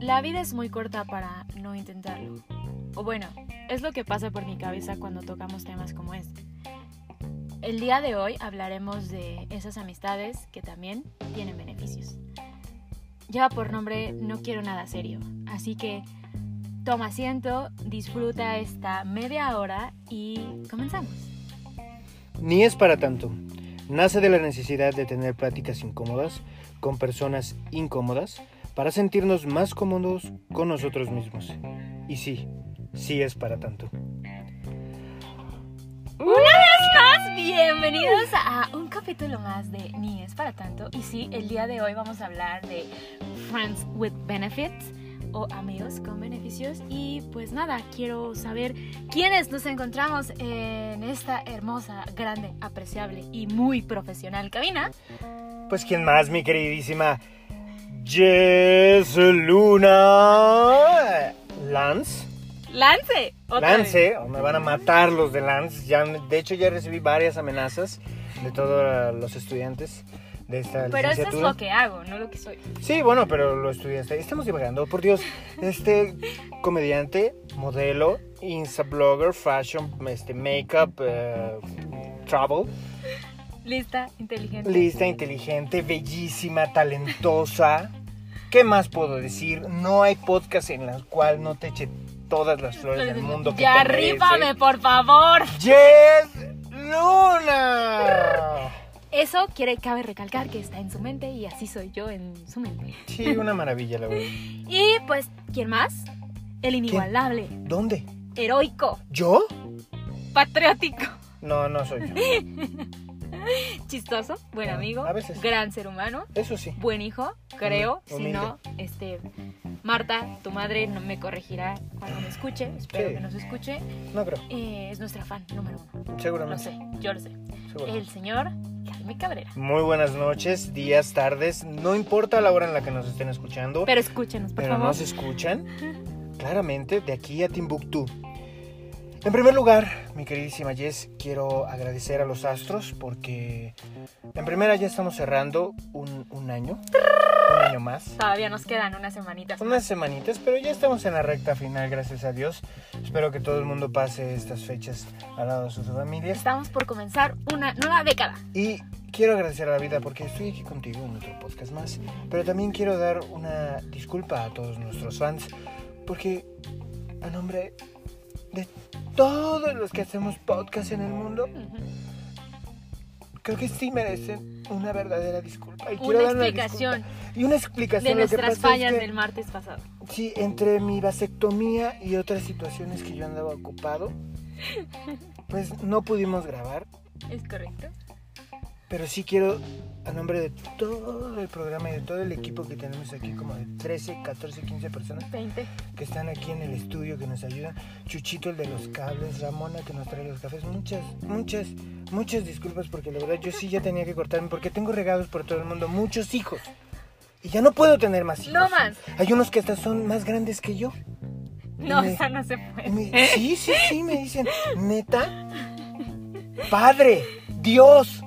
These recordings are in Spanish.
La vida es muy corta para no intentarlo. O bueno, es lo que pasa por mi cabeza cuando tocamos temas como este. El día de hoy hablaremos de esas amistades que también tienen beneficios. Lleva por nombre No quiero nada serio, así que toma asiento, disfruta esta media hora y comenzamos. Ni es para tanto. Nace de la necesidad de tener pláticas incómodas con personas incómodas para sentirnos más cómodos con nosotros mismos. Y sí, sí es para tanto. Una vez más, bienvenidos a un capítulo más de Ni es para tanto. Y sí, el día de hoy vamos a hablar de Friends with Benefits o amigos con beneficios. Y pues nada, quiero saber quiénes nos encontramos en esta hermosa, grande, apreciable y muy profesional cabina. Pues quién más, mi queridísima Jess Luna. Lance. Lance. otra Lance, vez. o me van a matar los de Lance. Ya, de hecho, ya recibí varias amenazas de todos los estudiantes de esta Pero eso es lo que hago, no lo que soy. Sí, bueno, pero lo estudiaste. Estamos divagando, por Dios. Este comediante, modelo, insta-blogger, fashion, este, makeup, eh, travel, Lista, inteligente. lista, inteligente, bellísima, talentosa. ¿Qué más puedo decir? No hay podcast en el cual no te eche todas las flores del mundo que ya te merece. arríbame, por favor. Jess Luna. Eso quiere, cabe recalcar que está en su mente y así soy yo en su mente. Sí, una maravilla, la verdad. Y pues, ¿quién más? El inigualable, ¿Dónde? heroico, ¿Yo? patriótico, No, no soy yo. chistoso, buen Ah, amigo, a veces. gran ser humano, Eso sí. buen hijo, creo. Si Humilde. no, este, Marta, tu madre, no me corregirá cuando me escuche. Espero Sí. que nos escuche. No creo. Eh, es nuestra fan número uno. Seguramente. sé, yo lo sé. El señor Jaime Cabrera. Muy buenas noches, días, tardes, no importa la hora en la que nos estén escuchando, Pero escúchenos, por pero favor. nos escuchan claramente de aquí a Timbuktu. En primer lugar, mi queridísima Jess, quiero agradecer a los astros porque en primera ya estamos cerrando un, un año, año más. Todavía nos quedan unas semanitas. Unas semanitas, pero ya estamos en la recta final, gracias a Dios. Espero que todo el mundo pase estas fechas al lado de sus familias. Estamos por comenzar una nueva década. Y quiero agradecer a la vida porque estoy aquí contigo en otro podcast más. Pero también quiero dar una disculpa a todos nuestros fans porque a nombre de todos los que hacemos podcast en el mundo, creo que sí merecen una verdadera disculpa. Y Una explicación. Y una explicación. de Lo que nuestras es fallas que- del martes pasado. Sí, entre mi vasectomía y otras situaciones que yo andaba ocupado, pues no pudimos grabar. ¿Es correcto? Pero sí quiero, a nombre de todo el programa y de todo el equipo que tenemos aquí, como de 13, 14, 15 personas 20. que están aquí en el estudio, que nos ayudan, Chuchito, el de los cables, Ramona, que nos trae los cafés, muchas, muchas, muchas disculpas, porque la verdad yo sí ya tenía que cortarme, porque tengo regados por todo el mundo, muchos hijos. Y ya no puedo tener más hijos. No más. Hay unos que hasta son más grandes que yo. No, Me- esa no se puede. me- sí, sí, sí, me dicen, neta, padre, Dios.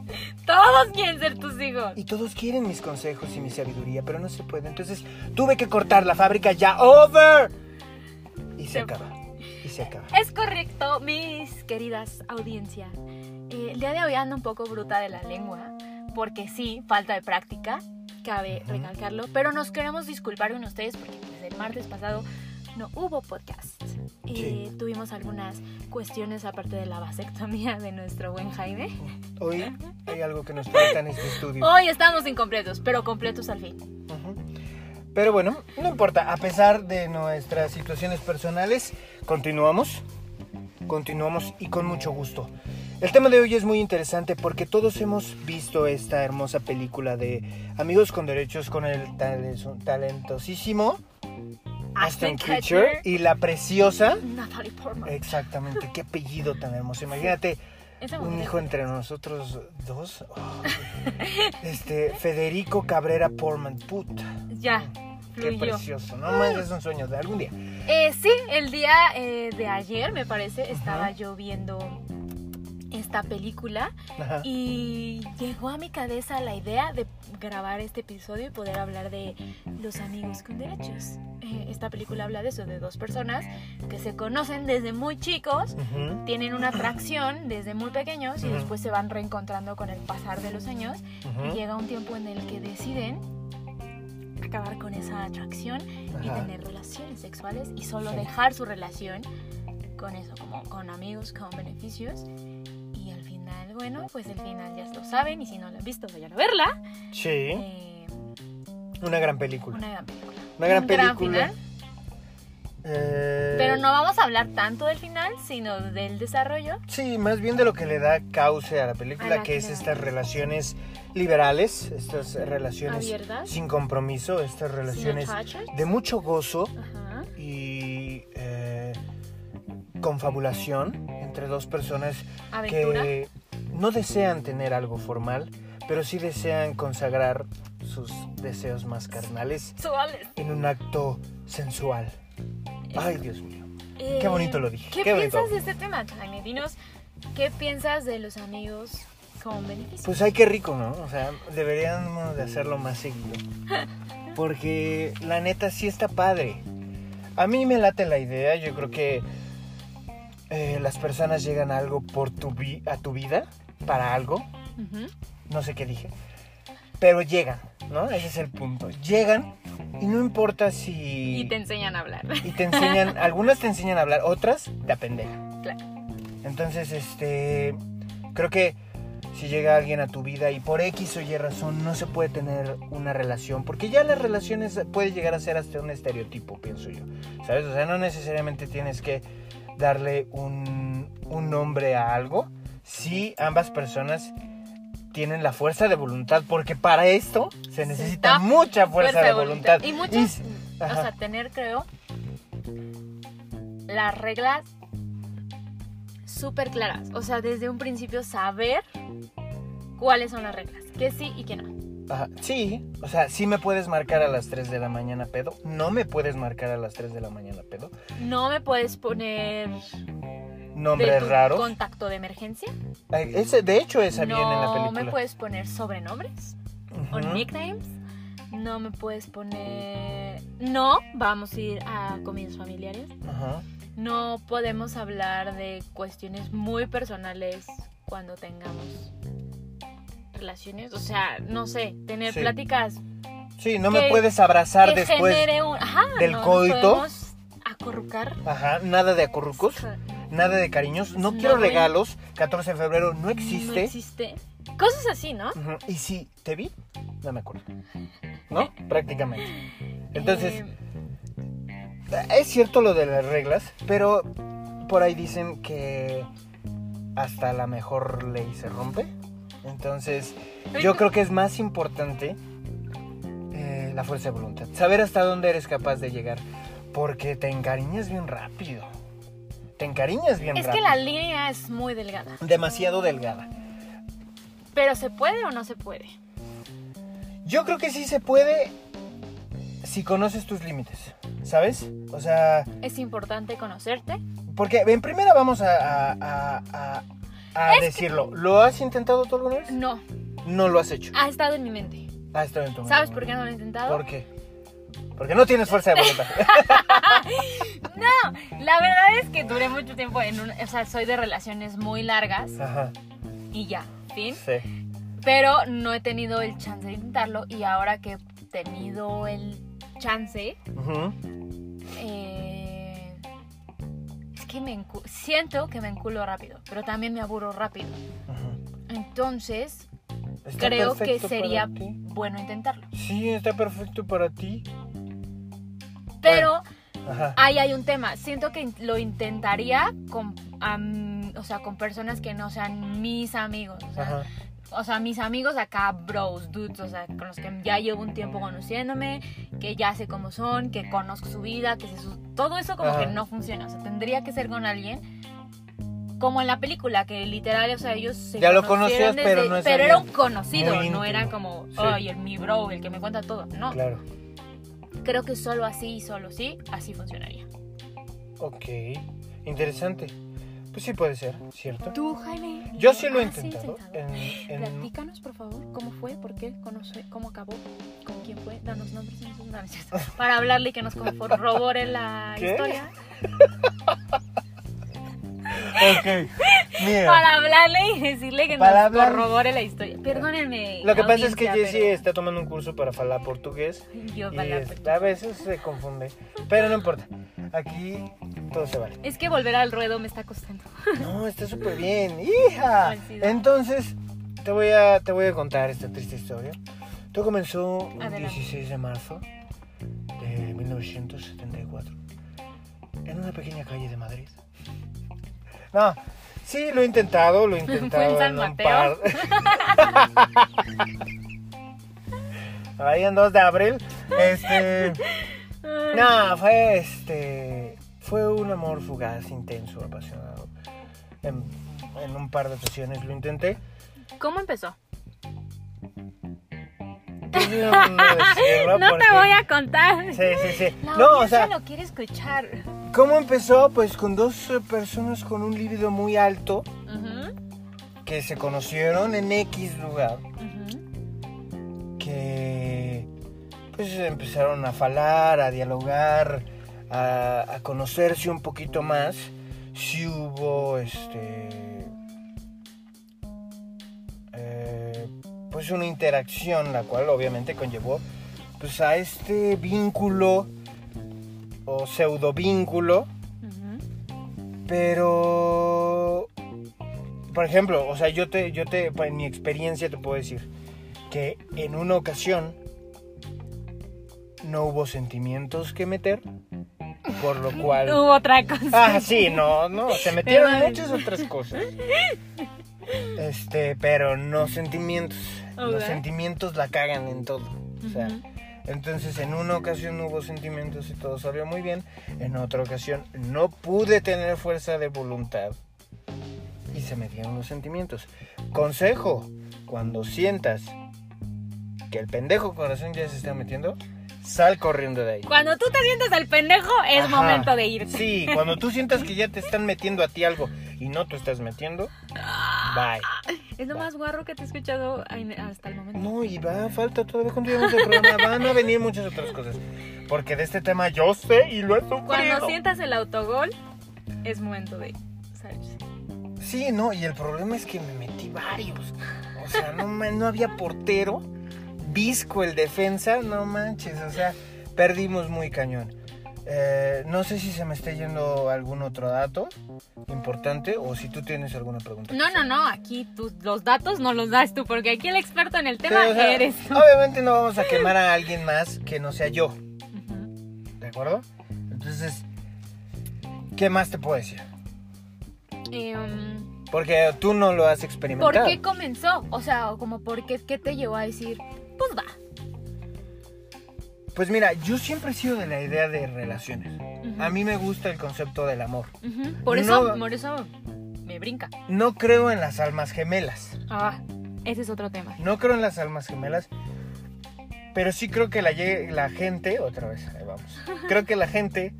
Todos quieren ser tus hijos. Y todos quieren mis consejos y mi sabiduría, pero no se puede. Entonces tuve que cortar la fábrica ya. ¡Over! Y se Se acaba. Y se acaba. Es correcto, mis queridas audiencia. Eh, el día de hoy ando un poco bruta de la lengua, porque sí, falta de práctica, cabe recalcarlo, pero nos queremos disculpar con ustedes porque pues, el martes pasado no hubo podcast. Eh. Tuvimos algunas cuestiones aparte de la vasectomía de nuestro buen Jaime. Hoy hay algo que nos falta en este estudio. Hoy estamos incompletos, pero completos al fin. Pero bueno, no importa. A pesar de nuestras situaciones personales, continuamos. Continuamos y con mucho gusto. El tema de hoy es muy interesante porque todos hemos visto esta hermosa película de Amigos con Derechos con el tale- talentosísimo Ashton Kutcher y la preciosa. Natalie Portman. Exactamente, qué apellido tan hermoso. Imagínate un hijo entre nosotros dos. Oh, este, Federico Cabrera Portman. Puta. Ya, Qué fluyó. precioso, no más es un sueño de algún día. Eh, sí, el día eh, de ayer, me parece, estaba Ajá. yo viendo esta película Ajá. y llegó a mi cabeza la idea de grabar este episodio y poder hablar de los amigos con derechos. Eh, esta película habla de eso, de dos personas que se conocen desde muy chicos, tienen una atracción desde muy pequeños y después se van reencontrando con el pasar de los años y llega un tiempo en el que deciden acabar con esa atracción y tener relaciones sexuales y solo Sí. dejar su relación con eso, como con amigos, con beneficios. Final, bueno, pues el final ya lo saben y si no lo han visto, vayan a verla. Sí, Eh, una gran película. una gran película. Una gran Un película. final, Eh, pero no vamos a hablar tanto del final, sino del desarrollo. Sí, más bien de lo que le da cauce a la película, A la que que es estas relaciones liberales, estas relaciones Abiertas. sin compromiso, estas relaciones de mucho gozo Ajá. y eh, confabulación entre dos personas Aventura. que no desean tener algo formal, pero sí desean consagrar sus deseos más carnales en un acto sensual. Ay, Dios mío. Eh, Qué bonito lo dije, ¿Qué qué bonito. piensas de este tema, Jaime? Dinos, ¿qué piensas de los amigos con beneficios? Pues ay, qué rico, ¿no? O sea, deberíamos de hacerlo más seguido. Porque la neta sí está padre. A mí me late la idea, yo creo que eh, las personas llegan a algo por tu vi- a tu vida, para algo, no sé qué dije, pero llegan, ¿no? Ese es el punto. Llegan y no importa si... Y te enseñan a hablar. y te enseñan, algunas te enseñan a hablar, otras te apendejan. Claro. Entonces, este, creo que si llega alguien a tu vida y por X o Y razón no se puede tener una relación, porque ya las relaciones puede llegar a ser hasta un estereotipo, pienso yo, ¿sabes? O sea, no necesariamente tienes que darle un, un nombre a algo si ambas personas tienen la fuerza de voluntad, porque para esto se necesita mucha fuerza, de voluntad. Y muchas, Y- o sea, tener, creo, las reglas súper claras. O sea, desde un principio saber cuáles son las reglas. Que sí y que no. Ajá, Sí, o sea, sí me puedes marcar a las 3 de la mañana pedo, no me puedes marcar a las 3 de la mañana pedo. No me puedes poner Nombres de tu raros. contacto de emergencia. Ese, de hecho, esa viene en la No película. me puedes poner sobrenombres o nicknames. No me puedes poner... No, vamos a ir a comidas familiares. Ajá. No podemos hablar de cuestiones muy personales cuando tengamos relaciones. O sea, no sé, tener Sí. pláticas Sí, no Que- me puedes abrazar después. un... Ajá, del no nos coito. podemos acurrucar. Ajá, nada de acurrucos, nada de cariños. No, No quiero regalos. 14 de febrero no No existe. existe. Cosas así, ¿no? Y si te vi, no me acuerdo. ¿No? Prácticamente. Entonces, Eh, Es cierto lo de las reglas, pero por ahí dicen que hasta la mejor ley se rompe. Entonces, yo creo que es más importante eh, la fuerza de voluntad. Saber hasta dónde eres capaz de llegar. Porque te encariñas bien rápido. Te encariñas bien es que la línea es muy delgada. Demasiado delgada. Pero ¿se puede o no se puede? Yo creo que sí se puede si conoces tus límites. ¿Sabes? O sea, Es importante conocerte. Porque en primera vamos a, a- a- decirlo. ¿Lo has intentado tú alguna vez? No, No lo has hecho. ha estado en mi mente. Ah, está en tu mente. ¿Sabes por qué no lo he intentado? ¿Por qué? Porque no tienes fuerza de voluntad. No, la verdad es que duré mucho tiempo en un... O sea, soy de relaciones muy largas Ajá, y ya, fin. sí. Pero no he tenido el chance de intentarlo y ahora que he tenido el chance, Ujú. eh, es que me siento que me enculo rápido, pero también me aburro rápido. Entonces, creo que sería bueno intentarlo. Sí, está perfecto para ti. Pero ahí hay un tema. Siento que lo intentaría con, am- o sea, con personas que no sean mis amigos. O sea, Ajá. o sea, mis amigos acá, bros, dudes, o sea, con los que ya llevo un tiempo conociéndome, que ya sé cómo son, que conozco su vida, que sé su... Todo eso como Ajá. que no funciona. O sea, tendría que ser con alguien como en la película, que literal, o sea, ellos se Ya lo conocías, pero no es Pero era un conocido, no era como, el mi bro, el que me cuenta todo. No, Claro. Creo que solo así y solo sí, así funcionaría. Ok. Interesante. Pues sí puede ser, ¿cierto? Tú, Jaime. Yo sí lo he has intentado. En, en- Platícanos, por favor, cómo fue, por qué, conoce- cómo acabó, con quién fue, danos nombres y cierto. Para hablarle y que nos corrobore la ¿Qué? historia. Ok. Mira. Para hablarle y decirle que Para nos hablar- corrobore la historia. Perdónenme. Lo que pasa es que audiencia, Jessie está tomando un curso para hablar portugués Yo y a veces se confunde. Pero no importa. Aquí todo se vale. Es que volver al ruedo me está costando. No, está súper bien, hija. Entonces, te voy a te voy a contar esta triste historia. Todo comenzó un Adelante. 16 de marzo de 1974 en una pequeña calle de Madrid. No, sí lo he intentado, lo he intentado San en un Mateo? Ahí en 2 de abril. Este, no, fue este. Fue un amor fugaz, intenso, apasionado. En, en un par de ocasiones lo intenté. ¿Cómo empezó? No te voy a contar. Sí, sí, sí. La No, o sea, lo quiere escuchar. ¿Cómo empezó? Pues con dos eh, personas con un libido muy alto que se conocieron en X lugar. que pues empezaron a falar, a dialogar, a, a conocerse un poquito más. Si hubo este eh, pues una interacción la cual obviamente conllevó pues a este vínculo o pseudo vínculo pero, por ejemplo, o sea, yo te, yo te, en mi experiencia te puedo decir que en una ocasión no hubo sentimientos que meter, por lo cual... Hubo otra cosa. Ah, sí, no, no, se metieron muchas otras cosas. Este, pero no sentimientos. Los sentimientos la cagan en todo. O sea. Entonces en una ocasión hubo sentimientos y todo salió muy bien. En otra ocasión no pude tener fuerza de voluntad y se metieron los sentimientos. Consejo, cuando sientas que el pendejo corazón ya se está metiendo, sal corriendo de ahí. Cuando tú te sientes el pendejo, es Ajá. momento de irte. Sí, cuando tú sientas que ya te están metiendo a ti algo y no tú estás metiendo, bye. Es lo más guarro que te he escuchado hasta el momento. No, y va, falta todavía continuamos el programa. Van a venir muchas otras cosas. Porque de este tema yo sé y lo he sufrido. Cuando sientas el autogol, es momento de salirse. Sí, no, y el problema es que me metí varios. O sea, no, no había portero. Visco el defensa, no manches. O sea, perdimos muy cañón. Eh, no sé si se me está yendo algún otro dato importante o si tú tienes alguna pregunta. No, no, no, aquí tú, los datos no los das tú, porque aquí el experto en el Sí, tema o sea, eres tú. Obviamente no vamos a quemar a alguien más que no sea yo. ¿de acuerdo? Entonces, ¿qué más te puedo decir? Em, Porque tú no lo has ¿Por experimentado. qué comenzó? O sea, como por qué, qué te llevó a decir, pues va. Pues mira, yo siempre he sido de la idea de relaciones. A mí me gusta el concepto del amor. Por eso, No. por eso me brinca. No creo en las almas gemelas. Ah, ese es otro tema. No creo en las almas gemelas. Pero sí creo que la, la gente, otra vez, ahí vamos. Creo que la gente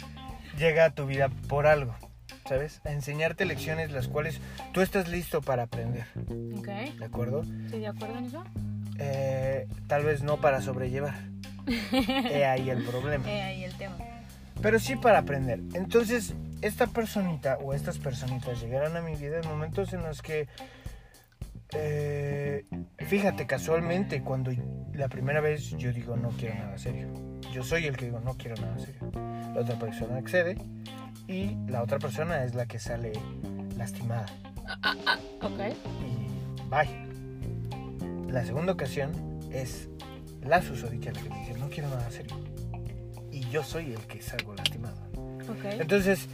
llega a tu vida por algo, ¿sabes? A enseñarte lecciones las cuales tú estás listo para aprender, Ok, ¿de acuerdo? ¿estoy de acuerdo en eso? Eh, tal vez no para sobrellevar. He ahí el problema. Eh, ahí el tema. Pero sí para aprender. Entonces, esta personita o estas personitas llegaron a mi vida en momentos en los que, eh, fíjate, casualmente, cuando la primera vez yo digo no quiero nada serio. Yo soy el que digo no quiero nada serio. La otra persona accede y la otra persona es la que sale lastimada. Ok. Y bye. La segunda ocasión es la susodicha la que me dice no quiero nada serio. Y yo soy el que salgo lastimado. Ok. Entonces,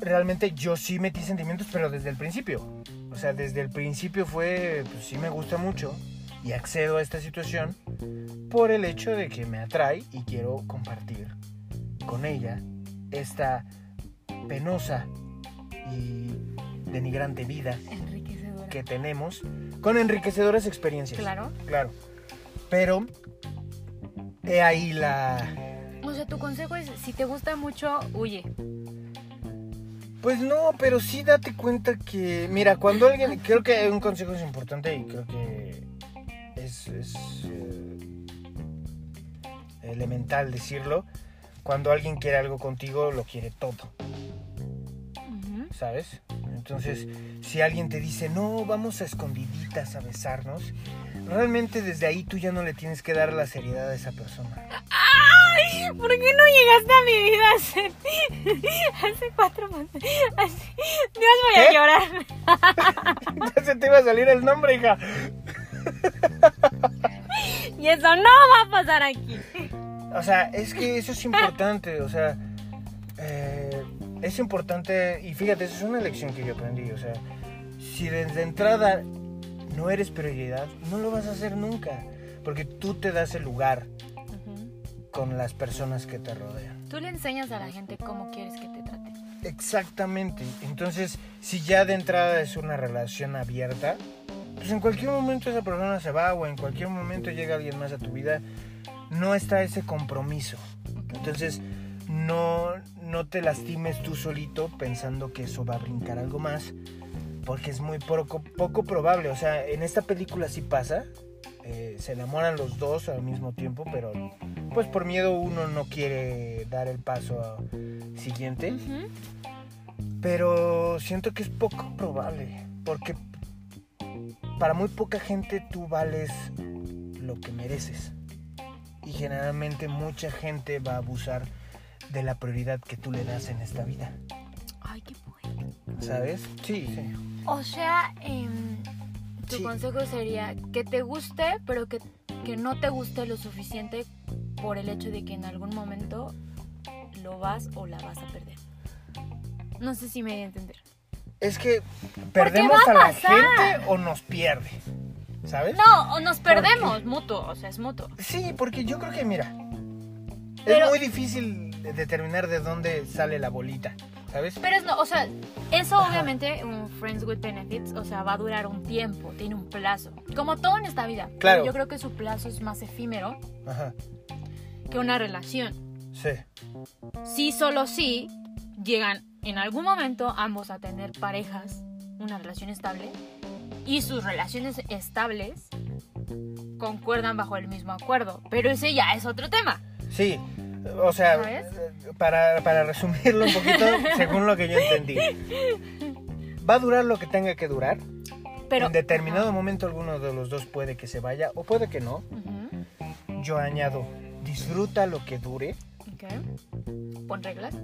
realmente yo sí metí sentimientos, pero desde el principio. O sea, desde el principio fue, pues sí me gusta mucho y accedo a esta situación por el hecho de que me atrae y quiero compartir con ella esta penosa y denigrante vida. Que tenemos con enriquecedoras experiencias. Claro. Claro. Pero he ahí la O sea, tu consejo es, si te gusta mucho, huye. Pues no, pero sí date cuenta que, mira, cuando alguien, creo que un consejo es importante y creo que es, es, eh, elemental decirlo. Cuando alguien quiere algo contigo, lo quiere todo, Ujú. ¿sabes? Entonces, si alguien te dice, no, vamos a escondiditas a besarnos, realmente desde ahí tú ya no le tienes que dar la seriedad a esa persona. ¡Ay! ¿Por qué no llegaste a mi vida hace, hace cuatro meses? Dios, voy a llorar. ya se te iba a salir el nombre, hija. Y eso no va a pasar aquí. O sea, es que eso es importante, o sea, eh, es importante, y fíjate, esa es una lección que yo aprendí, o sea, si desde entrada no eres prioridad, no lo vas a hacer nunca, porque tú te das el lugar con las personas que te rodean. Tú le enseñas a la gente cómo quieres que te trate. Exactamente, entonces, si ya de entrada es una relación abierta, pues en cualquier momento esa persona se va o en cualquier momento llega alguien más a tu vida, no está ese compromiso. Entonces, no, no te lastimes tú solito pensando que eso va a brincar algo más, porque es muy poco, poco probable. O sea, en esta película sí pasa, eh, se enamoran los dos al mismo tiempo, pero pues por miedo uno no quiere dar el paso siguiente. Pero siento que es poco probable, porque para muy poca gente tú vales lo que mereces. Y generalmente mucha gente va a abusar de la prioridad que tú le das en esta vida, Ay, qué poético. ¿sabes? Sí, sí. O sea, em, tu Sí. consejo sería que te guste, pero que, que no te guste lo suficiente por el hecho de que en algún momento lo vas o la vas a perder. No sé si me voy a entender. Es que perdemos a a la gente o nos pierde, ¿sabes? No, o nos perdemos, mutuo, o sea, es mutuo. Sí, porque yo creo que, mira, Pero- es muy difícil de- determinar de dónde sale la bolita, ¿sabes? Pero es no, o sea, eso Ajá. obviamente, un Friends with Benefits, o sea, va a durar un tiempo, tiene un plazo. Como todo en esta vida. Claro. Yo creo que su plazo es más efímero Ajá, que una relación. sí. Sí, solo sí llegan en algún momento ambos a tener parejas, una relación estable, y sus relaciones estables concuerdan bajo el mismo acuerdo. Pero ese ya es otro tema. Sí, o sea, para, para resumirlo un poquito, según lo que yo entendí, va a durar lo que tenga que durar. Pero en determinado momento alguno de los dos puede que se vaya o puede que no. Yo añado, disfruta lo que dure, ok. Pon reglas.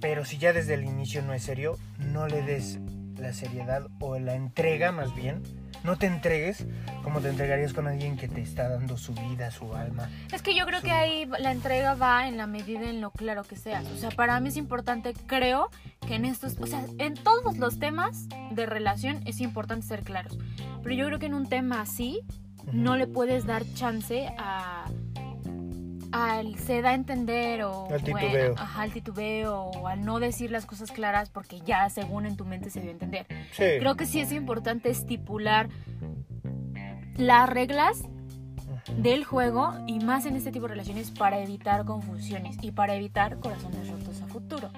pero si ya desde el inicio no es serio, no le des la seriedad o la entrega más bien. No te entregues como te entregarías con alguien que te está dando su vida, su alma. Es que yo creo que ahí la entrega va en la medida en lo claro que seas. O sea, para mí es importante, creo que en estos, o sea, en todos los temas de relación es importante ser claros. Pero yo creo que en un tema así no le puedes dar chance a al se da a entender o Al bueno, titubeo. ajá, al titubeo o al no decir las cosas claras porque ya según en tu mente se dio a entender. Sí. Creo que sí es importante estipular las reglas del juego y más en este tipo de relaciones para evitar confusiones y para evitar corazones rotos a futuro,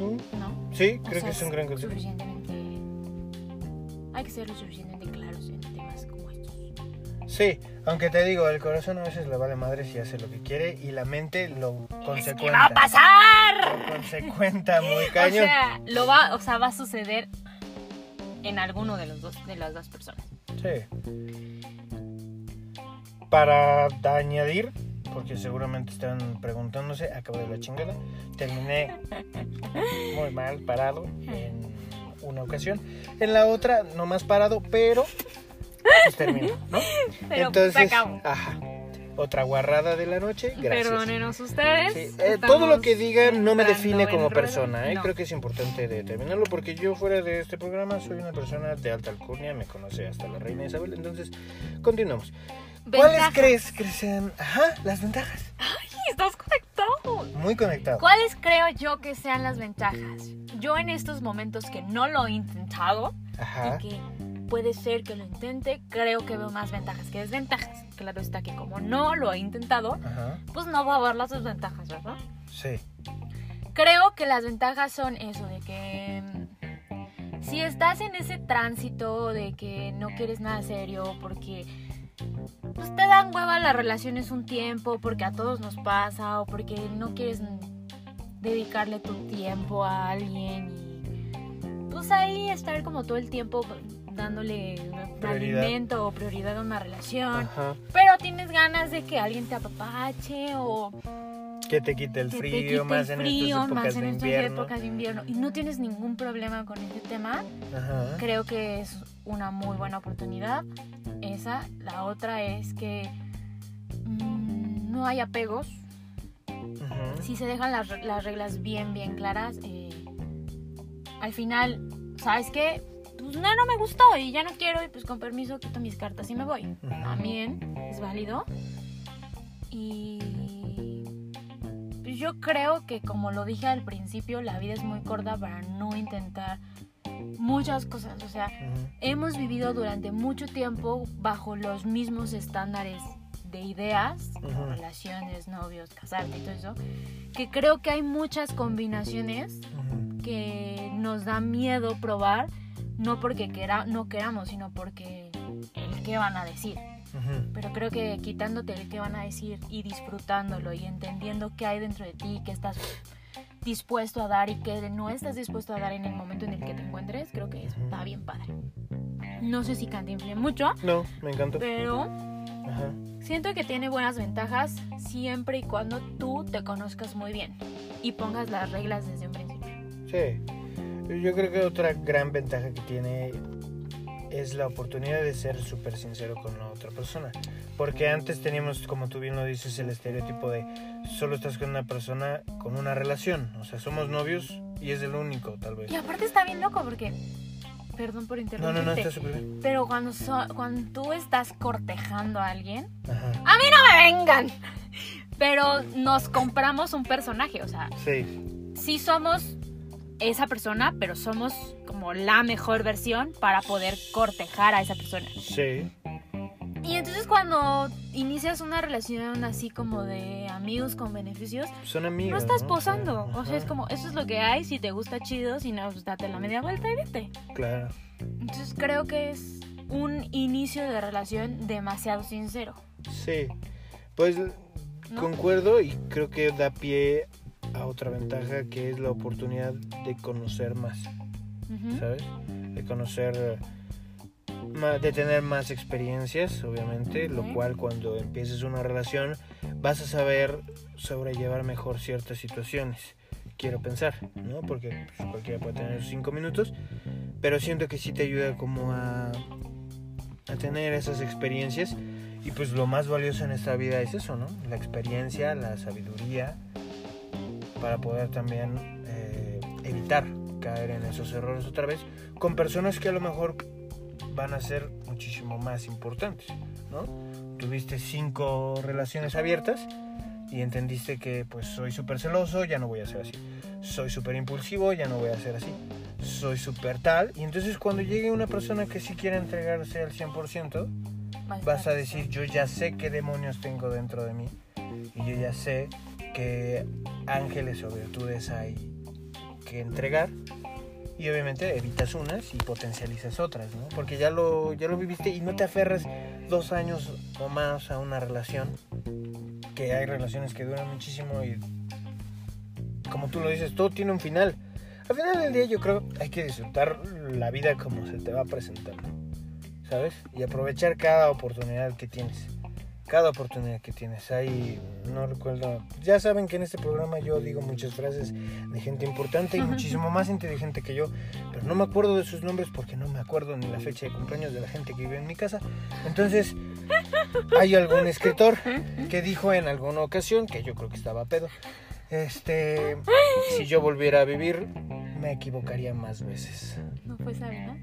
Mm, ¿no? Sí, O creo sea, que es un gran consejo. Suficientemente... Hay que ser lo suficientemente claros Sí, aunque te digo, el corazón a veces le vale madre si hace lo que quiere y la mente lo ¿Qué va a consecuenta. pasar? Lo consecuenta muy O cañón. sea, lo va, o sea, va a suceder en alguno de los dos de las dos personas. Sí. Para añadir, porque seguramente están preguntándose, acabo de la chingada, terminé muy mal parado en una ocasión. En la otra, no más parado, pero pues terminó, ¿no? Pero pues, se acabó. ajá. Otra guarrada de la noche, gracias. Perdónenos ustedes. Sí, eh, todo lo que digan no me define como persona, ¿eh? No. creo que es importante determinarlo porque yo fuera de este programa soy una persona de alta alcurnia, me conoce hasta la reina Isabel, entonces continuamos. ¿Cuáles Ventajas. crees que sean, ajá, las ventajas? Sí, estás conectado. Muy conectado. ¿Cuáles creo yo que sean las ventajas? Yo en estos momentos que no lo he intentado Ajá. y que puede ser que lo intente, creo que veo más ventajas que desventajas. Claro está que como no lo he intentado, Ajá. pues no va a haber las desventajas, ¿verdad? Sí. creo que las ventajas son eso, de que mm, si estás en ese tránsito de que no quieres nada serio, porque pues, te dan hueva las relaciones un tiempo, porque a todos nos pasa, o porque no quieres dedicarle tu tiempo a alguien y pues ahí estar como todo el tiempo dándole Prioridad. alimento o prioridad a una relación. Ajá. Pero tienes ganas de que alguien te apapache o Que te quite el que frío, te quite más el en frío, estas épocas más en de estas invierno. épocas de invierno y no tienes ningún problema con ese tema, Ajá. creo que es una muy buena oportunidad. Esa, la otra es que mm, no hay apegos. Si se dejan las, las reglas bien, bien claras, eh, al final, ¿sabes qué? Pues no, no me gustó y ya no quiero y pues con permiso quito mis cartas y me voy. También es válido. Y pues yo creo que como lo dije al principio, la vida es muy corta para no intentar muchas cosas. O sea, hemos vivido durante mucho tiempo bajo los mismos estándares de ideas, relaciones, novios, casarte y todo eso, que creo que hay muchas combinaciones que nos da miedo probar, no porque quera, no queramos, sino porque el qué van a decir. Pero creo que quitándote el qué van a decir y disfrutándolo y entendiendo qué hay dentro de ti, qué estás dispuesto a dar y qué no estás dispuesto a dar en el momento en el que te encuentres, creo que está bien padre. No sé si cantinflé mucho, No, me encantó. pero Ajá. siento que tiene buenas ventajas siempre y cuando tú te conozcas muy bien y pongas las reglas desde un principio. Sí. Yo creo que otra gran ventaja que tiene es la oportunidad de ser súper sincero con la otra persona. Porque antes teníamos, como tú bien lo dices, el estereotipo de solo estás con una persona con una relación. O sea, somos novios y es el único, tal vez. Y aparte está bien loco porque, perdón por No, interrumpirte, no, no, está súper bien. pero cuando, so- cuando tú estás cortejando a alguien, Ajá. a mí no me vengan, pero nos compramos un personaje, o sea, Sí. sí somos esa persona, pero somos como la mejor versión para poder cortejar a esa persona. Sí. Y entonces cuando inicias una relación así como de amigos con beneficios, Son amigos. no estás posando. Ajá. O sea, es como, eso es lo que hay, si te gusta chido, si no, pues date la media vuelta y vete. Claro. Entonces creo que es un inicio de relación demasiado sincero. Sí. Pues ¿no? concuerdo y creo que da pie a otra ventaja que es la oportunidad de conocer más. Ujú. ¿sabes? De conocer, de tener más experiencias, obviamente, lo cual cuando empieces una relación vas a saber sobrellevar mejor ciertas situaciones. Quiero pensar, ¿no? Porque pues, cualquiera puede tener sus cinco minutos, pero siento que sí te ayuda como a, a tener esas experiencias. Y pues lo más valioso en esta vida es eso, ¿no? La experiencia, la sabiduría, para poder también eh, evitar caer en esos errores otra vez con personas que a lo mejor van a ser muchísimo más importantes, ¿no? Tuviste cinco relaciones abiertas y entendiste que pues soy súper celoso, ya no voy a ser así. Soy súper impulsivo, ya no voy a ser así. Soy súper tal. Y entonces cuando llegue una persona que sí quiere entregarse al 100%, vas a decir, yo ya sé qué demonios tengo dentro de mí. Y yo ya sé qué ángeles o virtudes hay que entregar. Y obviamente evitas unas y potencializas otras, ¿no? Porque ya lo, ya lo viviste y no te aferres dos años o más a una relación. Que hay relaciones que duran muchísimo y como tú lo dices, todo tiene un final. Al final del día yo creo hay que disfrutar la vida como se te va presentando. ¿Sabes? Y aprovechar cada oportunidad que tienes. Cada oportunidad que tienes. Ahí no recuerdo. Ya saben que en este programa yo digo muchas frases de gente importante y muchísimo más inteligente que yo. Pero no me acuerdo de sus nombres porque no me acuerdo ni la fecha de cumpleaños de la gente que vive en mi casa. Entonces, hay algún escritor que dijo en alguna ocasión, que yo creo que estaba pedo, este, si yo volviera a vivir, me equivocaría más veces. No fue Sabina.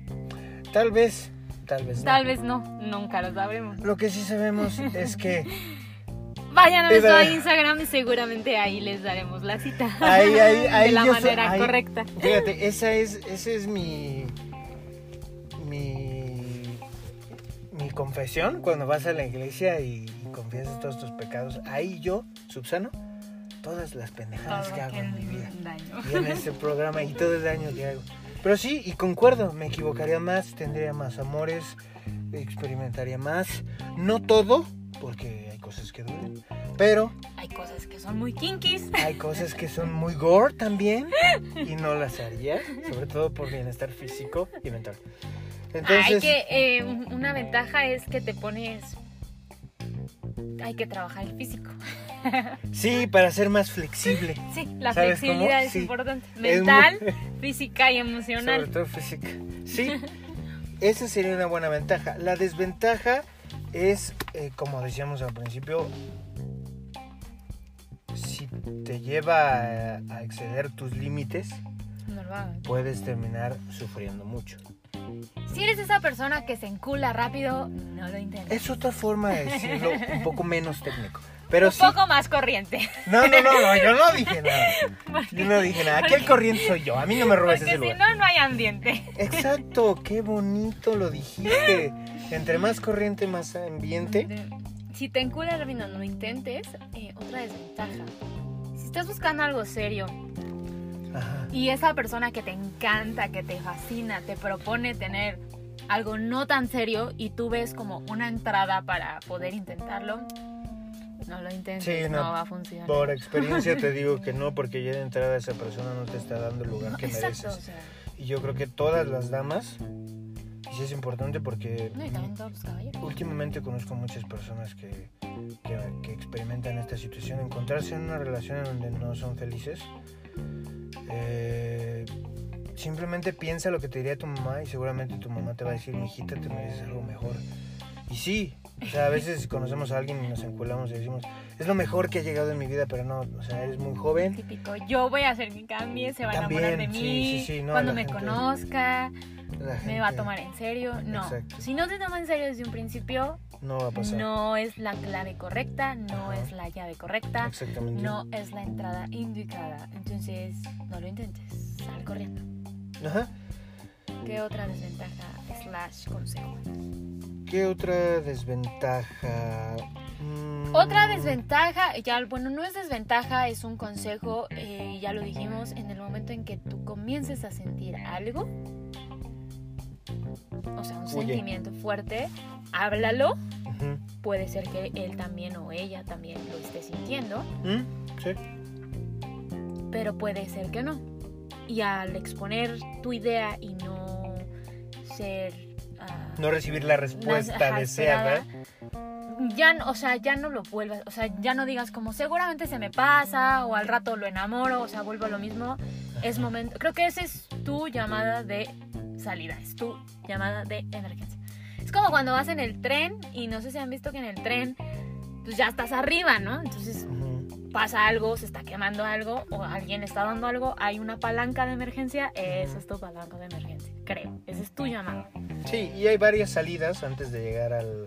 Tal vez, tal vez no. Tal vez no, nunca lo sabremos. Lo que sí sabemos es que Vayan a nuestro Instagram y seguramente ahí les daremos la cita. ahí, ahí, ahí de la soy- manera ahí- correcta. Fíjate, esa es, ese es mi, mi, mi confesión cuando vas a la iglesia y, y confiesas todos tus pecados. Ahí yo, subsano, todas las pendejadas Todo que hago en mi vida. daño. Y en este programa y todo el daño que hago. Pero sí, y concuerdo, me equivocaría más, tendría más amores, experimentaría más. No todo, porque hay cosas que duelen, pero Hay cosas que son muy kinkies. hay cosas que son muy gore también y no las haría, sobre todo por bienestar físico y mental. Entonces, Hay que, eh, un- una ventaja es que te pones. Hay que trabajar el físico. sí, para ser más flexible. Sí, la ¿Sabes flexibilidad cómo? es Sí. importante. Es Mental, muy- física y Sobre emocional. todo física. Sí, esa sería una buena ventaja. La desventaja es, eh, como decíamos al principio, si te lleva a, a exceder tus límites, No puedes terminar sufriendo mucho. Si eres esa persona que se encula rápido, no lo intentes. Es otra forma de decirlo un poco menos técnico. Pero un sí. poco más corriente. No, no, no, no, yo no dije nada. Yo no dije nada. Aquí el corriente soy yo. A mí no me robes Porque ese si lugar. no, no hay ambiente. Exacto, qué bonito lo dijiste. Entre más corriente, más ambiente. Si te encula rápido, no lo intentes. Eh, otra desventaja. Si estás buscando algo serio Ajá. y esa persona que te encanta, que te fascina, te propone tener algo no tan serio y tú ves como una entrada para poder intentarlo, no lo intentes, Sí, no. no. va a funcionar. Por experiencia te digo que no, porque ya de entrada esa persona no te está dando el lugar que exacto, mereces. o sea, Y yo creo que todas las damas, y sí es importante porque no, y también todos los caballeros. últimamente conozco muchas personas que, que, que experimentan esta situación, encontrarse en una relación en donde no son felices. eh, simplemente piensa lo que te diría tu mamá y seguramente tu mamá te va a decir, mijita, te mereces algo mejor. Y sí, o sea, a veces conocemos a alguien y nos enculamos y decimos, es lo mejor que ha llegado en mi vida, pero no, o sea, eres muy joven. Típico, yo voy a hacer que cambie, se va a enamorar de También, sí, mí, sí, sí, no, cuando me gente- conozca, me va a tomar en serio. No, Exacto. si no te toma en serio desde un principio, No va a pasar. no es la clave correcta, no Ajá. es la llave correcta, Exactamente. no es la entrada indicada. Entonces, no lo intentes, sal corriendo. Ajá. ¿Qué otra desventaja slash consejo? ¿Qué otra desventaja? Mm, Otra desventaja, ya bueno, no es desventaja, es un consejo, eh, ya lo dijimos, en el momento en que tú comiences a sentir algo, o sea, un sentimiento fuerte, háblalo, puede ser que él también o ella también lo esté sintiendo, ¿Mm? Sí. pero puede ser que no. Y al exponer tu idea y no ser... No recibir la respuesta Ajá, deseada. Ya, o sea, ya no lo vuelvas, o sea, ya no digas como seguramente se me pasa o al rato lo enamoro, o sea, vuelvo a lo mismo. Es momento, creo que esa es tu llamada de salida, es tu llamada de emergencia. Es como cuando vas en el tren y no sé si han visto que en el tren pues ya estás arriba, ¿no? Entonces pasa algo, se está quemando algo o alguien está dando algo, hay una palanca de emergencia, esa es tu palanca de emergencia, creo. Ese es tu llamado. Sí, y hay varias salidas antes de llegar al,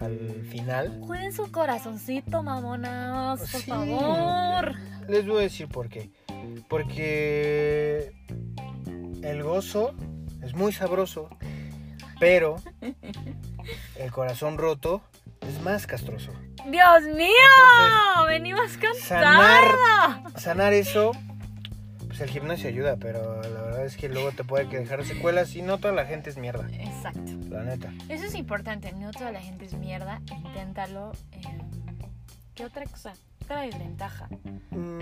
al final. Cuiden su corazoncito, mamonas, por Sí. favor. Les voy a decir por qué. Porque el gozo es muy sabroso, pero el corazón roto es más castroso. Dios mío, Entonces, venimos sanar- cantando. Sanar eso, pues el gimnasio ayuda, pero la verdad es que luego te puede que dejar secuelas y no toda la gente es mierda, Exacto. la neta. Eso es importante. No toda la gente es mierda. Inténtalo. eh, ¿Qué otra cosa? Otra desventaja. Mm,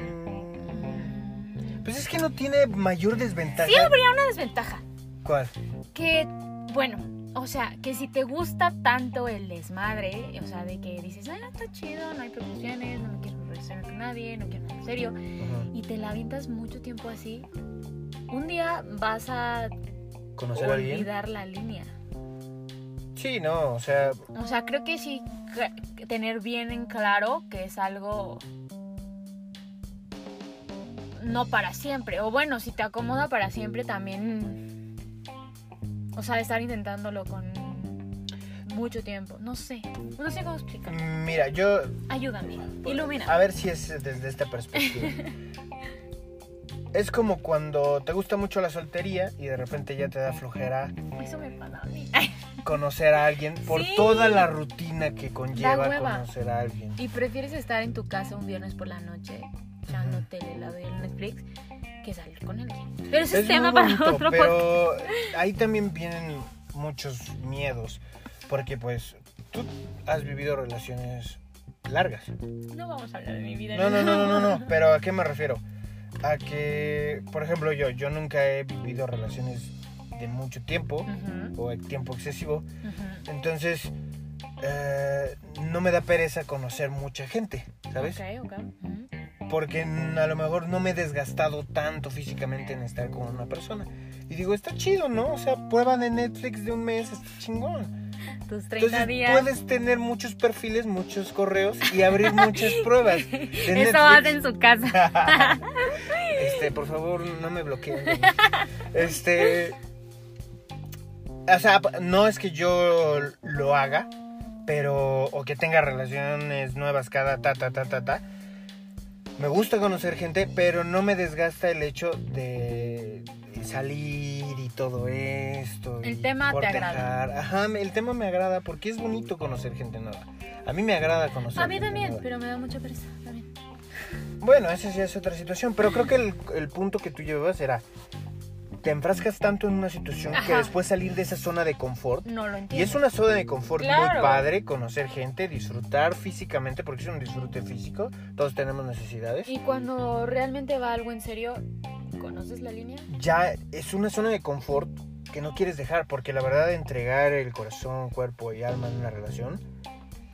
Pues es que no tiene mayor desventaja. Sí habría una desventaja. ¿Cuál? Que, bueno, o sea, que si te gusta tanto el desmadre, o sea, de que dices, ah, está chido, no hay preocupaciones, no me quiero relacionar con nadie, no quiero nada en serio, y te la avientas mucho tiempo así, un día vas a ¿Conocer a alguien? olvidar la línea. Sí, no, o sea, O sea, creo que sí tener bien en claro que es algo no para siempre. O bueno, si te acomoda para siempre también. O sea, estar intentándolo con mucho tiempo. No sé. No sé cómo explicar. mira, yo Ayúdame. Ilumina. A ver si es desde esta perspectiva. es como cuando te gusta mucho la soltería y de repente ya te da flojera Eso me pasa a mí. conocer a alguien por Sí. toda la rutina que conlleva conocer a alguien. ¿Y prefieres estar en tu casa un viernes por la noche echándote el helado y el Netflix que salir con alguien. Pero ese es, tema muy para bonito, otro podcast. pero ahí también vienen muchos miedos, porque pues tú has vivido relaciones largas. No vamos a hablar de mi vida. No, no, no, no, no, no, pero ¿a qué me refiero? A que, por ejemplo, yo, yo nunca he vivido relaciones de mucho tiempo Ujú, o de tiempo excesivo, ujú. entonces eh, no me da pereza conocer mucha gente, ¿sabes? Ok, ok. ujú. porque n- a lo mejor no me he desgastado tanto físicamente en estar con una persona. Y digo, está chido, ¿no? O sea, prueba de Netflix de un mes, está chingón. Tus 30 Entonces días. puedes tener muchos perfiles, muchos correos y abrir muchas pruebas Eso hace en su casa. este, por favor, no me bloqueen. Este, o sea, no es que yo lo haga, pero o que tenga relaciones nuevas cada ta ta ta ta ta. Me gusta conocer gente, pero no me desgasta el hecho de salir y todo esto. El y tema te agrada. Ajá, el tema me agrada porque es bonito conocer gente nueva. A mí me agrada conocer A mí gente también, nueva. pero me da mucha pereza también. Bueno, esa ya es otra situación, pero creo que el, el punto que tú llevas era, te enfrascas tanto en una situación que Ajá. después salir de esa zona de confort, No lo y entiendo. es una zona de confort muy padre, conocer gente, disfrutar físicamente, porque es un disfrute físico, todos tenemos necesidades. Y cuando realmente va algo en serio, ¿conoces la línea? Ya es una zona de confort que no quieres dejar, porque la verdad entregar el corazón, cuerpo y alma en una relación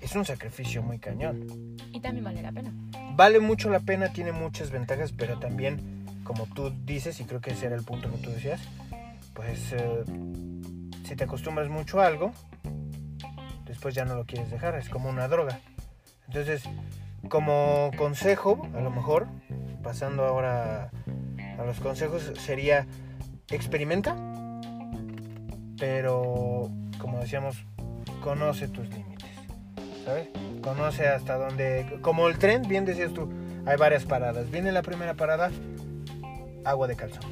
es un sacrificio muy cañón. Y también vale la pena. vale mucho la pena, tiene muchas ventajas, pero también, como tú dices, y creo que ese era el punto que tú decías, pues eh, si te acostumbras mucho a algo, después ya no lo quieres dejar, es como una droga. Entonces, como consejo, a lo mejor, pasando ahora a los consejos, sería experimenta, pero como decíamos, conoce tus límites, ¿sabes? Conoce hasta dónde, como el tren, bien decías tú, hay varias paradas. Viene la primera parada, agua de calzón.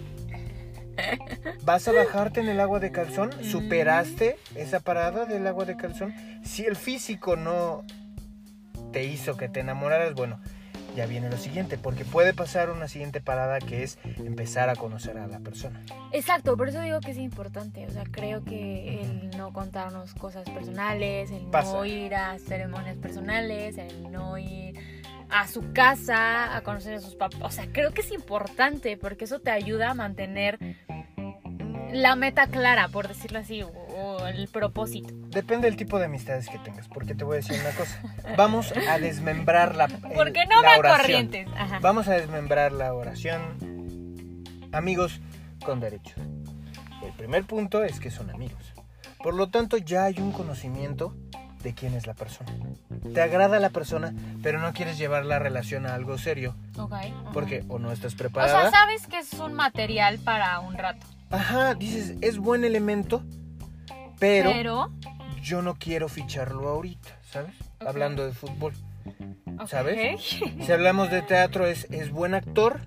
¿Vas a bajarte en el agua de calzón? ¿Superaste esa parada del agua de calzón? Si el físico no te hizo que te enamoraras, bueno, ya viene lo siguiente, porque puede pasar una siguiente parada que es empezar a conocer a la persona. Exacto, por eso digo que es importante. O sea, creo que el no contarnos cosas personales, el Pasa. no ir a ceremonias personales, el no ir a su casa a conocer a sus papás. O sea, creo que es importante porque eso te ayuda a mantener la meta clara, por decirlo así, o, o el propósito. Depende del tipo de amistades que tengas, porque te voy a decir una cosa. Vamos a desmembrar la el- Porque no la me oración. corrientes. Ajá. Vamos a desmembrar la oración. Amigos con derechos. El primer punto es que son amigos. Por lo tanto, ya hay un conocimiento de quién es la persona. Te agrada la persona, pero no quieres llevar la relación a algo serio, Ok, porque o no estás O preparada. sea, sabes que es un material para un rato. Ajá, dices, es buen elemento, pero, Pero, yo no quiero ficharlo ahorita, ¿sabes? Ok. Hablando de fútbol. ¿Sabes? Si hablamos de teatro, es, es buen actor,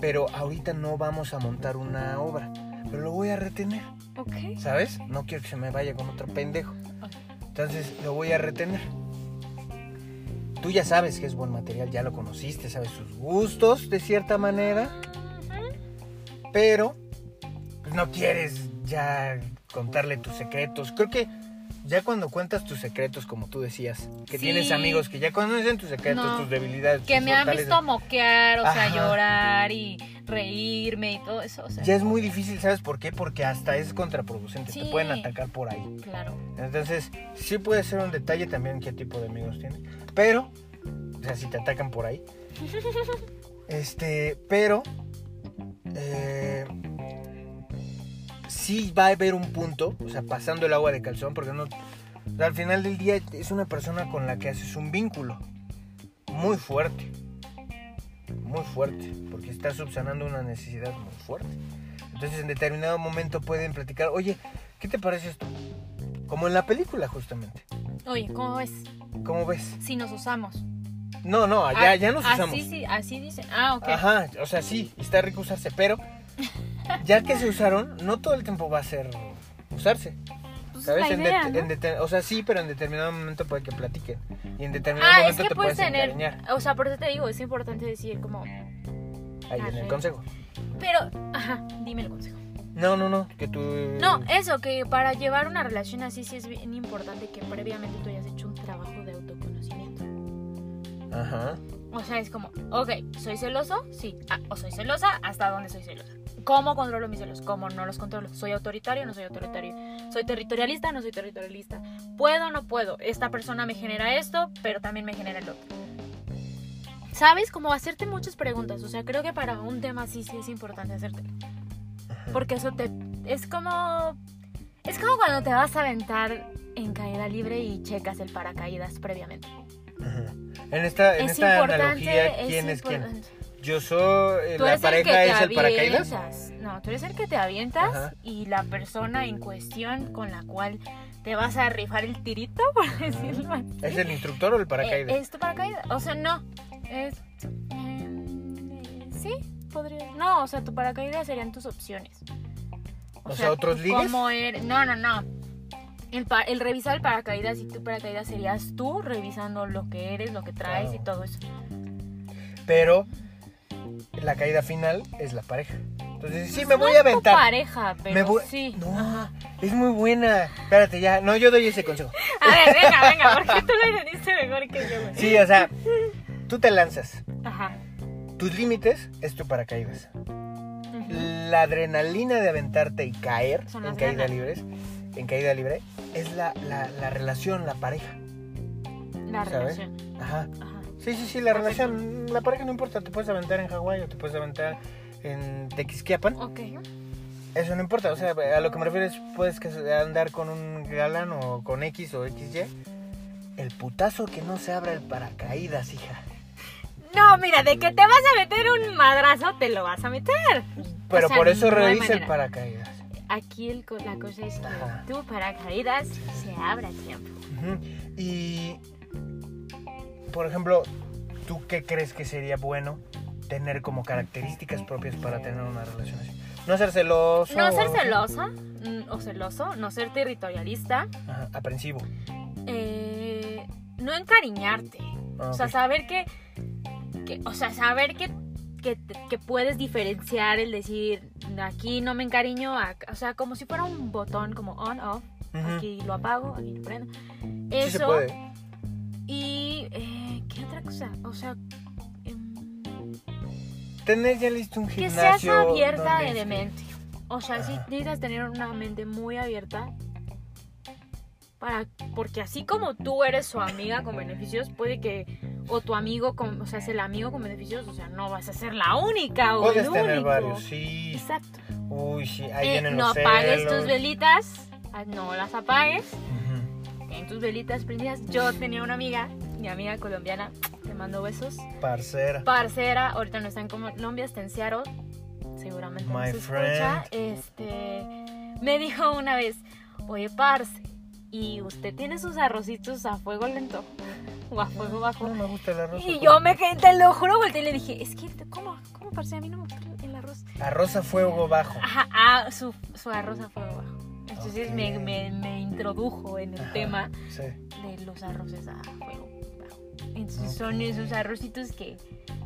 pero ahorita no vamos a montar una obra. Pero lo voy a retener, Ok. ¿sabes? No quiero que se me vaya con otro pendejo. Ok. Entonces lo voy a retener. Tú ya sabes que es buen material, ya lo conociste, sabes sus gustos de cierta manera, pero pues, no quieres ya contarle tus secretos. Creo que ya cuando cuentas tus secretos, como tú decías, que Sí. tienes amigos que ya conocen tus secretos, No. tus debilidades, Que tus me han visto moquear, o sea, llorar y reírme y todo eso. O sea, ya es muy difícil, ¿sabes por qué? Porque hasta es contraproducente, te pueden atacar por ahí. claro. Entonces, sí puede ser un detalle también qué tipo de amigos tienes. Pero, o sea, si te atacan por ahí. Este, pero, eh, sí va a haber un punto, o sea, pasando el agua de calzón, porque no. al final del día es una persona con la que haces un vínculo muy fuerte. Muy fuerte, porque está subsanando una necesidad muy fuerte. Entonces, en determinado momento pueden platicar, oye, ¿qué te parece esto? Como en la película, justamente. Oye, ¿cómo ves? ¿Cómo ves? Si nos usamos. No, no, ya, Ah, ya nos usamos. Así, sí, así dice. Ah, ok. Ajá, o sea, sí, está rico usarse, pero ya que se usaron, no todo el tiempo va a ser usarse. Pues ¿Sabes? En idea, o sea, sí, pero en determinado momento puede que platiquen. Y en determinado Ah, es momento que te puedes tener, encariñar. o sea, por eso te digo, es importante decir como, Ahí Ah, en el consejo. pero, ajá, dime el consejo. No, no, no, que tú... No, eso, que para llevar una relación así sí es bien importante que previamente tú hayas hecho un trabajo de autoconocimiento. Ajá. O sea, es como, ok, ¿soy celoso? Sí. Ah, o soy celosa, ¿hasta dónde soy celosa? ¿Cómo controlo mis celos? ¿Cómo no los controlo? ¿Soy autoritario o no soy autoritario? ¿Soy territorialista o no soy territorialista? ¿Puedo o no puedo? Esta persona me genera esto, pero también me genera el otro. ¿Sabes? Como hacerte muchas preguntas. O sea, creo que para un tema así sí es importante hacerte. Porque eso te... Es como... Es como cuando te vas a aventar en caída libre y checas el paracaídas previamente. En esta, en es esta analogía, ¿quién es, quién? Yo soy... eh, Tú ¿La eres el que pareja es el paracaídas? No, tú eres el que te avientas Ajá. y la persona en cuestión con la cual te vas a rifar el tirito, por decirlo así. ¿Es el instructor o el paracaídas? Eh, ¿Es tu paracaídas? O sea, no. Es. eh, sí, podría. No, o sea, tu paracaídas serían tus opciones. O sea, ¿otros ligues? ¿Cómo eres? No, no, no. El, pa- el revisar el paracaídas y tu paracaídas serías tú revisando lo que eres, lo que traes y Claro. todo eso. Pero la caída final es la pareja. Entonces, sí, Pues me no voy es a aventar. pareja, pero me voy... sí. No, Ajá. es muy buena. Espérate, ya. No, yo doy ese consejo. A ver, venga, venga, porque tú lo entendiste mejor que yo, güey. Sí, o sea, tú te lanzas. Ajá. Tus límites es tu paracaídas. La adrenalina de aventarte y caer Son en caída ganas. libre, en caída libre, es la, la, la relación, la pareja. La ¿sabes? relación. Ajá. Ajá. Sí, sí, sí, la relación, la pareja no importa, te puedes aventar en Hawái o te puedes aventar en Tequisquiapan, Ok. eso no importa, o sea, a lo que me refiero es, puedes andar con un galán o con X o XY, el putazo que no se abra el paracaídas, hija. No, mira, de que te vas a meter un madrazo, te lo vas a meter. Pero O sea, por eso revisa el paracaídas. Aquí el la cosa es que Ajá. tu paracaídas se abra a tiempo. Y, por ejemplo, ¿tú qué crees que sería bueno tener como características propias para tener una relación así? No ser celoso. No ser celosa mm, o celoso, no ser territorialista, Ajá, aprensivo. eh, no encariñarte. Ah, O sea, saber que, que- o sea, saber que, que, que puedes diferenciar el decir, aquí no me encariño, ac- o sea, como si fuera un botón como on, off, aquí lo apago, aquí lo prendo. Sí Eso. se puede. Y, eh, ¿qué otra cosa? O sea, em, Tener ya listo un que gimnasio. seas abierta de mente. O sea, sí necesitas tener una mente muy abierta. Para, porque así como tú eres su amiga con beneficios, puede que, o tu amigo, con, o sea, es el amigo con beneficios, o sea, no vas a ser la única o Puedes el tener único. varios, sí. Exacto. Uy, sí, ahí Eh, vienen no los apagues celos. tus velitas, ah, no las apagues, Ujú. Ten tus velitas prendidas. Yo tenía una amiga, mi amiga colombiana, te mando besos. Parcera. parcera, ahorita no está en Colombia, está en Seattle, seguramente My nos escucha, este, me dijo una vez, oye, parce, ¿y usted tiene sus arrocitos a fuego lento o a fuego bajo? No me gusta el arroz. Y yo me quedé, te lo juro, volteé y le dije, es que, ¿cómo? ¿Cómo, parce? A mí no me gusta el arroz. Arroz a fuego bajo. Ajá, ah, su, su arroz a fuego bajo. Entonces me, me, me introdujo en el Ajá, tema Sí. de los arroces a fuego bajo. Entonces son esos arrocitos que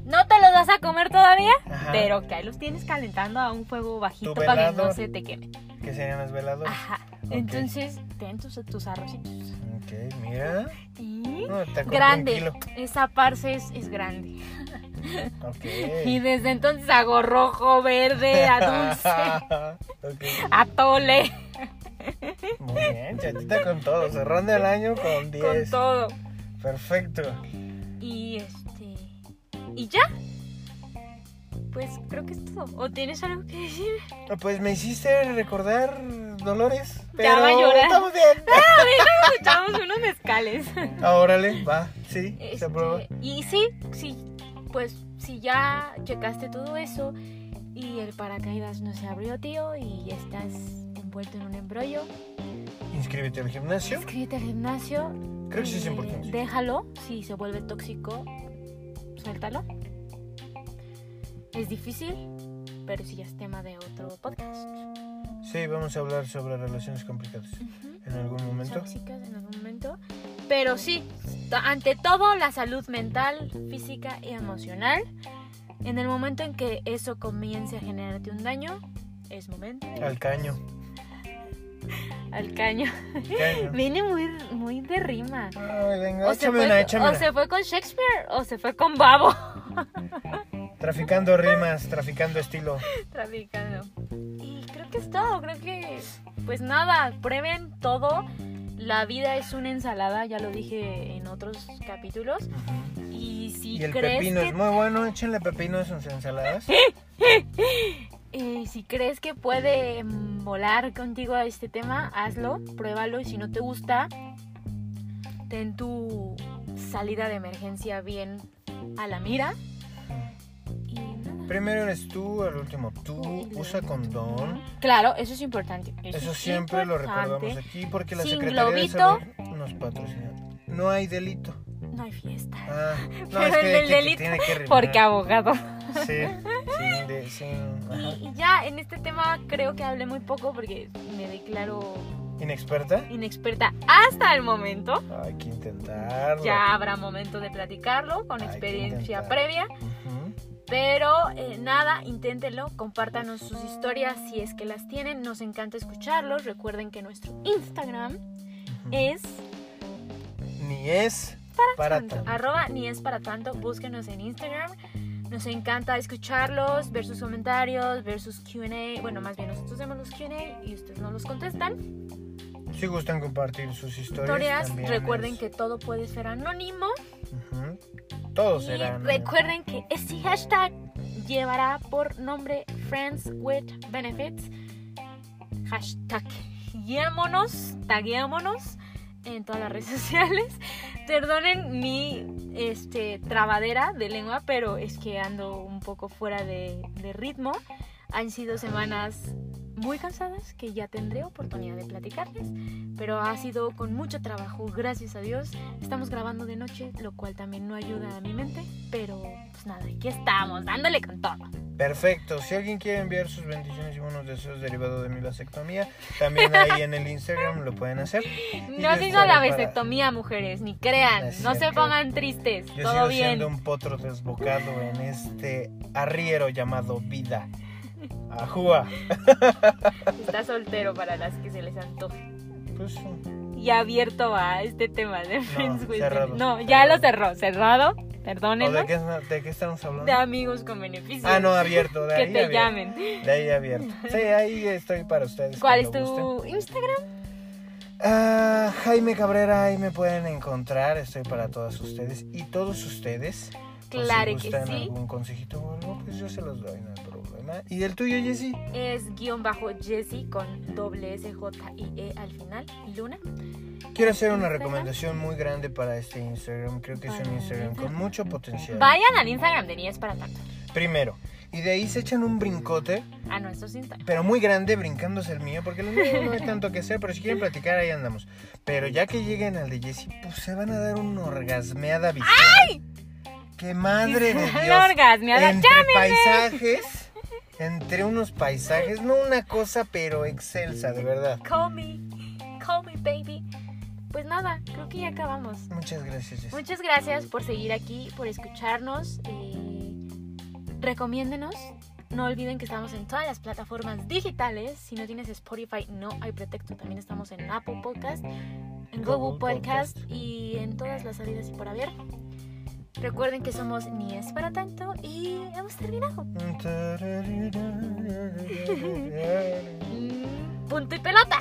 no te los vas a comer todavía, Ajá. pero que ahí los tienes calentando a un fuego bajito para que no se te queme. Que serían los veladores. Ajá. Entonces, ten tus, tus arrocitos. Ok, mira. Y No, grande. Esa parce es, es grande. Y desde entonces hago rojo, verde, a dulce, ok. a tole, Muy bien, chatita con todo. Cerrando el año con 10. con todo. Perfecto. Y este. Y ya. Pues creo que es todo. ¿O tienes algo que decir? Ah, Pues me hiciste recordar Dolores. Ya Pero va a llorar. estamos bien. Nos echamos unos mezcales. Ah, órale, va. Sí, se Este, aprueba. y sí, sí, pues si ya checaste todo eso y el paracaídas no se abrió, tío, y estás envuelto en un embrollo, Inscríbete al gimnasio. inscríbete al gimnasio. Creo que sí es importante. Déjalo, si se vuelve tóxico, suéltalo. Es difícil, pero sí es tema de otro podcast. Sí, vamos a hablar sobre relaciones complicadas en algún momento. tóxicas en algún momento. Pero sí, ante todo la salud mental, física y emocional. En el momento en que eso comience a generarte un daño, es momento Al caño. al caño. caño. Viene muy, muy de rima. Ay, venga, O se, fue, una, o se fue con Shakespeare o se fue con Babo. Traficando rimas, traficando estilo. Traficando. Y creo que es todo. Creo que, pues nada, prueben todo. La vida es una ensalada, ya lo dije en otros capítulos. Y si Y el crees pepino que es muy bueno, échenle pepino a sus ensaladas. Eh, si crees que puede mm, volar contigo a este tema, hazlo, pruébalo y si no te gusta, ten tu salida de emergencia bien a la mira. Primero eres tú, al último tú, usa condón. Claro, eso es importante. Eso es siempre lo importante. recordamos aquí porque la Sin Secretaría globito. de Salud nos patrocina. No hay delito. No hay fiesta. Ah, no, Pero es el que, del que- que delito, tiene que rimar. Porque abogado. Sí, sí, de- sí, ajá. Y, y ya en este tema creo que hablé muy poco porque me declaro ¿Inexperta? inexperta hasta el momento. Hay que intentarlo. Ya habrá momento de platicarlo con Hay que experiencia intentar. previa. Ujú. Pero eh, nada, inténtenlo, compártanos sus historias si es que las tienen. Nos encanta escucharlos. Recuerden que nuestro Instagram es Ni es para, tanto, tanto. arroba ni es para tanto. Búsquenos en Instagram. Nos encanta escucharlos, ver sus comentarios, ver sus QA. Bueno, más bien nosotros hacemos los QA y ustedes no los contestan. Si gustan compartir sus historias. Historias, recuerden es- que todo puede ser anónimo. Ujú. Todos Y recuerden que este hashtag llevará por nombre Friends with Benefits. Hashtag guiémonos, taguémonos en todas las redes sociales. Perdonen mi este, trabadera de lengua, pero es que ando un poco fuera de, de ritmo. Han sido semanas muy cansadas que ya tendré oportunidad de platicarles, pero ha sido con mucho trabajo, gracias a Dios. Estamos grabando de noche, lo cual también no ayuda a mi mente, pero pues nada, aquí estamos, dándole con todo. Perfecto. Si alguien quiere enviar sus bendiciones y buenos deseos derivados de mi vasectomía, también ahí en el Instagram lo pueden hacer. No digo estaré la para- vasectomía, mujeres, ni crean, No no se pongan tristes, Yo todo sigo bien. siendo un potro desbocado en este arriero llamado vida. Ajúa. Está soltero para las que se les antoje. Pues Y abierto a este tema de Friends with cerrado. No, ya lo cerró, cerrado, ¿o perdónenlo. de, qué, de qué estamos hablando? De amigos con beneficios. Ah, no, abierto. De que ahí te abierto. llamen. De ahí abierto. Sí, ahí estoy para ustedes. ¿Cuál es gusten. tu Instagram? Ah, Jaime Cabrera, ahí me pueden encontrar. Estoy para todas ustedes y todos ustedes. Claro si que sí. algún consejito o algo, pues yo se los doy, no ¿Y el tuyo, Jessy? Es guion bajo Jessie con doble S J I E al final. Luna. Quiero hacer una recomendación muy grande para este Instagram. Creo que es un Instagram con mucho potencial. Vayan al Instagram de Ni es para tanto. Primero. Y de ahí se echan un brincote, A nuestros Instagram. pero muy grande, brincándose el mío, porque el mío no hay tanto que hacer, pero si quieren platicar, ahí andamos. Pero ya que lleguen al de Jessy, pues se van a dar una orgasmeada visual. ¡Ay! ¡Qué madre de Dios! La orgasmeada. entre paisajes, entre unos paisajes, no una cosa, pero excelsa, de verdad. Call me. Call me, baby. Pues nada, creo que ya acabamos. Muchas gracias, Jessy. Muchas gracias por seguir aquí, por escucharnos. Eh, recomiéndenos. No olviden que estamos en todas las plataformas digitales. Si no tienes Spotify, no hay pretexto. También estamos en Apple Podcast, en Google Google Podcast, Podcast. y en todas las salidas y por haber. Recuerden que somos Ni es para tanto y hemos terminado. Punto y pelota.